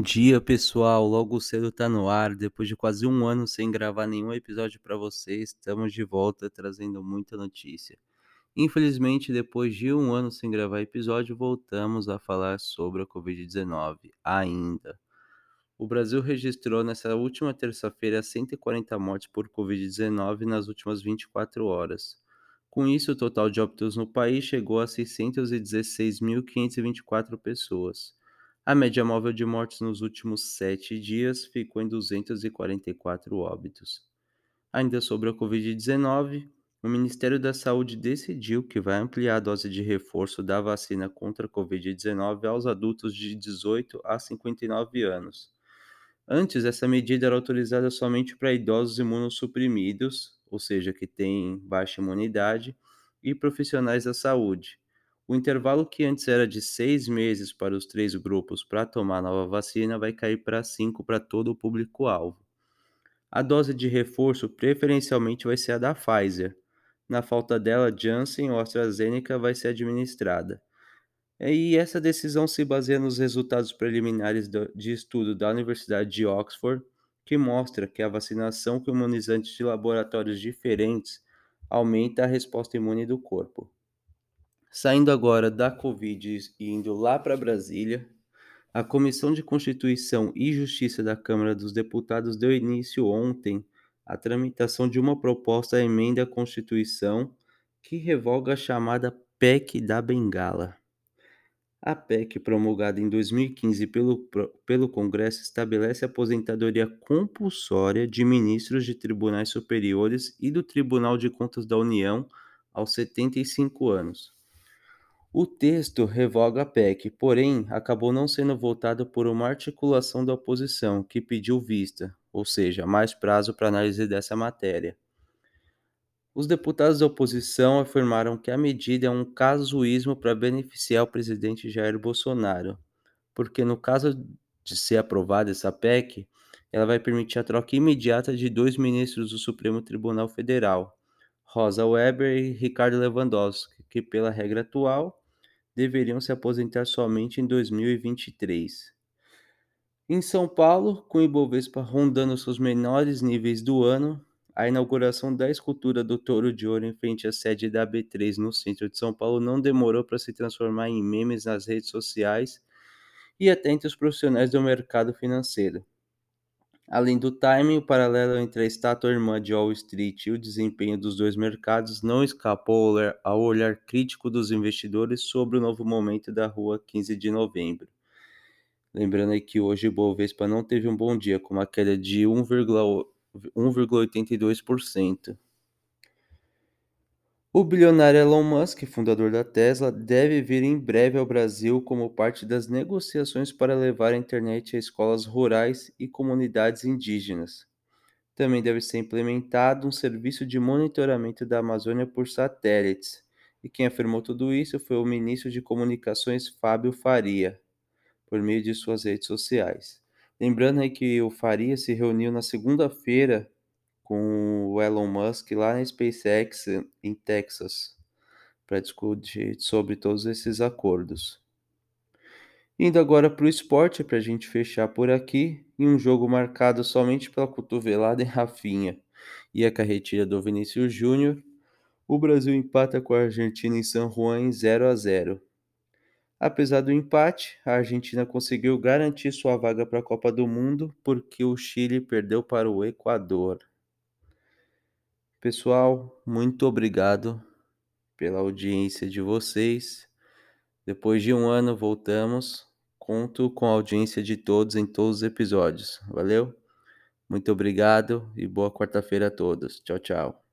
dia, pessoal. Logo cedo tá no ar. Depois de quase um ano sem gravar nenhum episódio para vocês, estamos de volta trazendo muita notícia. Infelizmente, depois de um ano sem gravar episódio, voltamos a falar sobre a Covid-19 ainda. O Brasil registrou nessa última terça-feira 140 mortes por Covid-19 nas últimas 24 horas. Com isso, o total de óbitos no país chegou a 616.524 pessoas. A média móvel de mortes nos últimos sete dias ficou em 244 óbitos. Ainda sobre a Covid-19, o Ministério da Saúde decidiu que vai ampliar a dose de reforço da vacina contra a Covid-19 aos adultos de 18 a 59 anos. Antes, essa medida era autorizada somente para idosos imunossuprimidos, ou seja, que têm baixa imunidade, e profissionais da saúde. O intervalo que antes era de seis meses para os três grupos para tomar a nova vacina vai cair para cinco para todo o público-alvo. A dose de reforço preferencialmente vai ser a da Pfizer. Na falta dela, Janssen ou AstraZeneca vai ser administrada. E essa decisão se baseia nos resultados preliminares de estudo da Universidade de Oxford, que mostra que a vacinação com imunizantes de laboratórios diferentes aumenta a resposta imune do corpo. Saindo agora da Covid e indo lá para Brasília, a Comissão de Constituição e Justiça da Câmara dos Deputados deu início ontem à tramitação de uma proposta à emenda à Constituição que revoga a chamada PEC da Bengala. A PEC, promulgada em 2015 pelo, pelo Congresso, estabelece a aposentadoria compulsória de ministros de tribunais superiores e do Tribunal de Contas da União aos 75 anos. O texto revoga a PEC, porém acabou não sendo votado por uma articulação da oposição que pediu vista, ou seja, mais prazo para análise dessa matéria. Os deputados da oposição afirmaram que a medida é um casuísmo para beneficiar o presidente Jair Bolsonaro, porque no caso de ser aprovada essa PEC, ela vai permitir a troca imediata de dois ministros do Supremo Tribunal Federal, Rosa Weber e Ricardo Lewandowski, que pela regra atual deveriam se aposentar somente em 2023. Em São Paulo, com o Ibovespa rondando seus menores níveis do ano, a inauguração da escultura do Touro de Ouro em frente à sede da B3 no centro de São Paulo não demorou para se transformar em memes nas redes sociais e até entre os profissionais do mercado financeiro. Além do timing, o paralelo entre a estátua irmã de Wall Street e o desempenho dos dois mercados não escapou ao olhar crítico dos investidores sobre o novo momento da rua 15 de novembro. Lembrando aí que hoje o Bovespa não teve um bom dia, com uma queda de 1,82%. O bilionário Elon Musk, fundador da Tesla, deve vir em breve ao Brasil como parte das negociações para levar a internet a escolas rurais e comunidades indígenas. Também deve ser implementado um serviço de monitoramento da Amazônia por satélites. E quem afirmou tudo isso foi o ministro de Comunicações Fábio Faria, por meio de suas redes sociais. Lembrando aí que o Faria se reuniu na segunda-feira com o Elon Musk lá na SpaceX em Texas para discutir sobre todos esses acordos. Indo agora para o esporte, para a gente fechar por aqui, em um jogo marcado somente pela cotovelada em Rafinha e a carretilha do Vinícius Júnior, o Brasil empata com a Argentina em San Juan em 0 a 0. Apesar do empate, a Argentina conseguiu garantir sua vaga para a Copa do Mundo porque o Chile perdeu para o Equador. Pessoal, muito obrigado pela audiência de vocês. Depois de um ano, voltamos. Conto com a audiência de todos em todos os episódios. Valeu? Muito obrigado e boa quarta-feira a todos. Tchau, tchau.